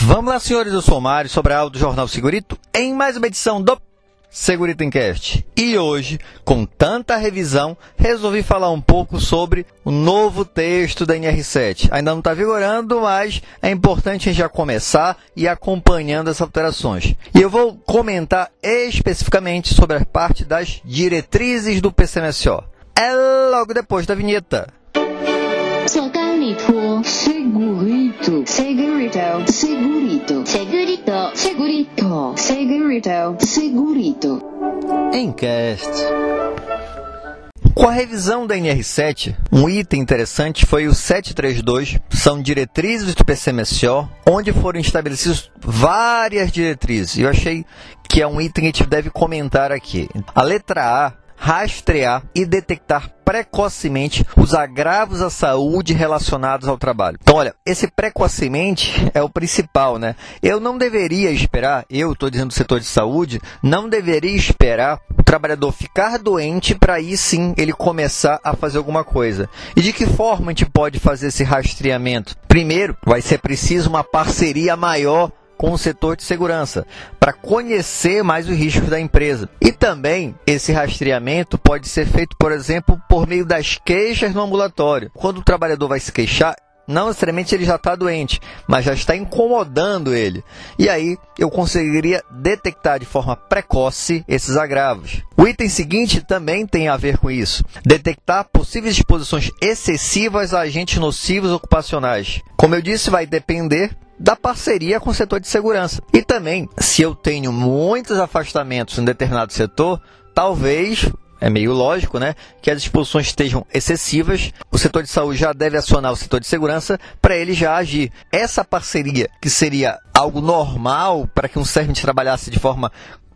Vamos lá, senhores, eu sou Mário Sobral do Jornal Segurito, em mais uma edição do Segurito Encast. E hoje, com tanta revisão, resolvi falar um pouco sobre o novo texto da NR7. Ainda não está vigorando, mas é importante a gente já começar e acompanhando as alterações. E eu vou comentar especificamente sobre a parte das diretrizes do PCMSO. É logo depois da vinheta. Segurito, segurito, segurito, segurito, segurito, segurito, segurito, segurito. Encast. Com a revisão da NR7, um item interessante foi o 732, são diretrizes do PCMSO, onde foram estabelecidas várias diretrizes. Eu achei que é um item que a gente deve comentar aqui. A letra A rastrear e detectar precocemente os agravos à saúde relacionados ao trabalho. Então, olha, esse precocemente é o principal, né? Eu não deveria esperar, eu estou dizendo do setor de saúde, não deveria esperar o trabalhador ficar doente para aí sim ele começar a fazer alguma coisa. E de que forma a gente pode fazer esse rastreamento? Primeiro, vai ser preciso uma parceria maior com o setor de segurança, para conhecer mais os riscos da empresa. E também esse rastreamento pode ser feito, por exemplo, por meio das queixas no ambulatório. Quando o trabalhador vai se queixar, não necessariamente ele já está doente, mas já está incomodando ele. E aí eu conseguiria detectar de forma precoce esses agravos. O item seguinte também tem a ver com isso: detectar possíveis exposições excessivas a agentes nocivos ocupacionais. Como eu disse, vai depender da parceria com o setor de segurança. E também, se eu tenho muitos afastamentos em determinado setor, talvez é meio lógico, né, que as expulsões estejam excessivas. O setor de saúde já deve acionar o setor de segurança para ele já agir. Essa parceria, que seria algo normal para que um servente trabalhasse de forma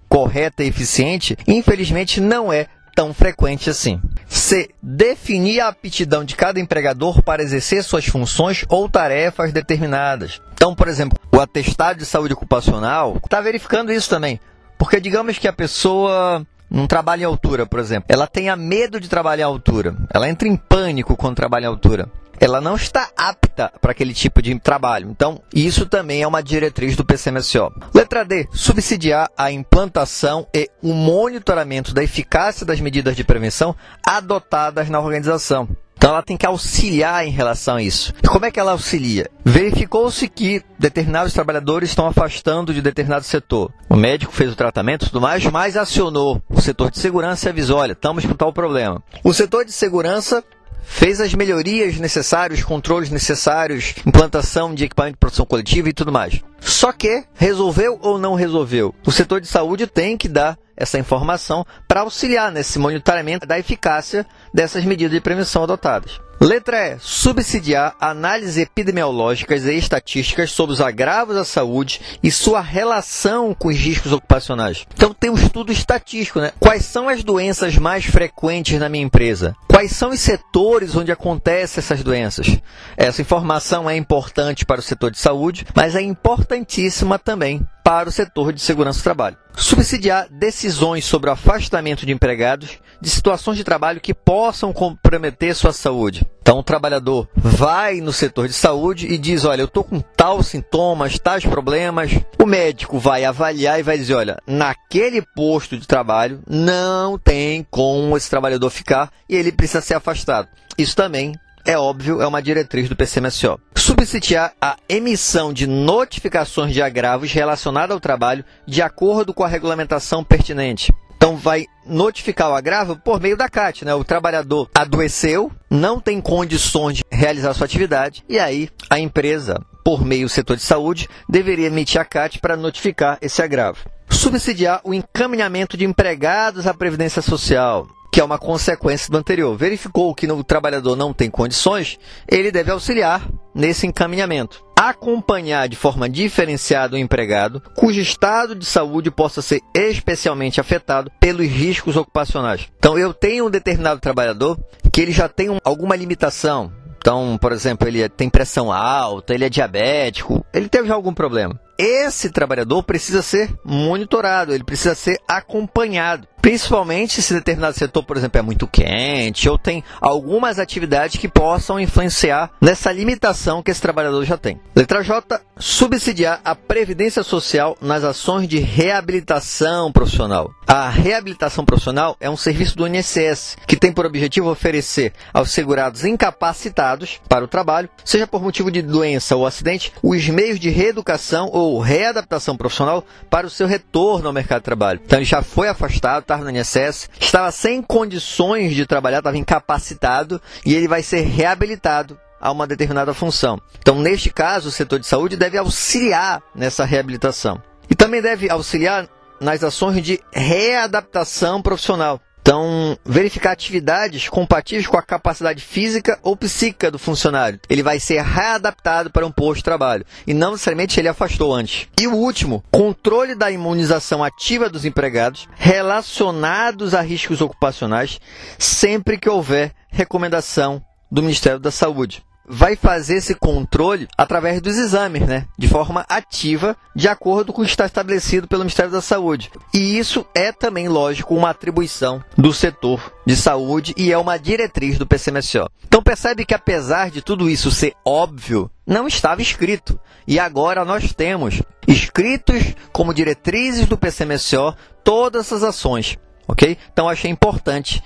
correta e eficiente, infelizmente não é tão frequente assim. C. Definir a aptidão de cada empregador para exercer suas funções ou tarefas determinadas. Então, por exemplo, o atestado de saúde ocupacional está verificando isso também. Porque digamos que a pessoa não trabalha em altura, por exemplo, ela tenha medo de trabalhar em altura, ela entra em pânico quando trabalha em altura ela não está apta para aquele tipo de trabalho. Então, isso também é uma diretriz do PCMSO. Letra D. Subsidiar a implantação e o monitoramento da eficácia das medidas de prevenção adotadas na organização. Então ela tem que auxiliar em relação a isso. Como é que ela auxilia? Verificou-se que determinados trabalhadores estão afastando de determinado setor. O médico fez o tratamento e tudo mais, mas acionou o setor de segurança e avisou: olha, estamos com tal problema. O setor de segurança fez as melhorias necessárias, controles necessários, implantação de equipamento de proteção coletiva e tudo mais. Só que resolveu ou não resolveu? O setor de saúde tem que dar essa informação para auxiliar nesse monitoramento da eficácia dessas medidas de prevenção adotadas. Letra E. Subsidiar análises epidemiológicas e estatísticas sobre os agravos à saúde e sua relação com os riscos ocupacionais. Então tem um estudo estatístico, né? Quais são as doenças mais frequentes na minha empresa? Quais são os setores onde acontecem essas doenças? Essa informação é importante para o setor de saúde, mas é importantíssima também para o setor de segurança do trabalho. Subsidiar decisões sobre o afastamento de empregados de situações de trabalho que possam comprometer sua saúde. Então, o trabalhador vai no setor de saúde e diz: Olha, eu estou com tal sintomas, tais problemas. O médico vai avaliar e vai dizer: Olha, naquele posto de trabalho não tem como esse trabalhador ficar e ele precisa ser afastado. Isso também é óbvio, é uma diretriz do PCMSO. Subsidiar a emissão de notificações de agravos relacionados ao trabalho de acordo com a regulamentação pertinente. Então vai notificar o agravo por meio da CAT, né? O trabalhador adoeceu, não tem condições de realizar sua atividade e aí a empresa, por meio do setor de saúde, deveria emitir a CAT para notificar esse agravo. Subsidiar o encaminhamento de empregados à previdência social que é uma consequência do anterior. Verificou que o trabalhador não tem condições, ele deve auxiliar nesse encaminhamento. Acompanhar de forma diferenciada o empregado cujo estado de saúde possa ser especialmente afetado pelos riscos ocupacionais. Então, eu tenho um determinado trabalhador que ele já tem alguma limitação, então, por exemplo, ele tem pressão alta, ele é diabético, ele teve algum problema. Esse trabalhador precisa ser monitorado, ele precisa ser acompanhado. Principalmente se determinado setor, por exemplo, é muito quente ou tem algumas atividades que possam influenciar nessa limitação que esse trabalhador já tem. Letra J. Subsidiar a previdência social nas ações de reabilitação profissional. A reabilitação profissional é um serviço do INSS que tem por objetivo oferecer aos segurados incapacitados para o trabalho, seja por motivo de doença ou acidente, os meios de reeducação ou readaptação profissional para o seu retorno ao mercado de trabalho. Então ele já foi afastado, estava no INSS, estava sem condições de trabalhar, estava incapacitado e ele vai ser reabilitado a uma determinada função. Então, neste caso, o setor de saúde deve auxiliar nessa reabilitação. E também deve auxiliar nas ações de readaptação profissional. Então, verificar atividades compatíveis com a capacidade física ou psíquica do funcionário. Ele vai ser readaptado para um posto de trabalho e não necessariamente ele afastou antes. E o último, controle da imunização ativa dos empregados relacionados a riscos ocupacionais sempre que houver recomendação do Ministério da Saúde vai fazer esse controle através dos exames, né? De forma ativa, de acordo com o que está estabelecido pelo Ministério da Saúde. E isso é também, lógico, uma atribuição do setor de saúde e é uma diretriz do PCMSO. Então percebe que apesar de tudo isso ser óbvio, não estava escrito. E agora nós temos escritos como diretrizes do PCMSO todas essas ações. Ok? Então achei importante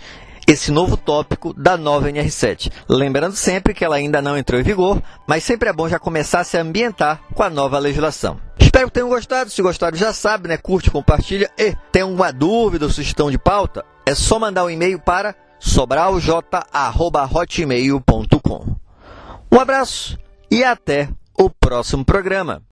esse novo tópico da nova NR7. Lembrando sempre que ela ainda não entrou em vigor, mas sempre é bom já começar a se ambientar com a nova legislação. Espero que tenham gostado. Se gostaram, já sabe, né? Curte, compartilha. E tem alguma dúvida ou sugestão de pauta? É só mandar um e-mail para sobralj.hotmail.com. Um abraço e até o próximo programa.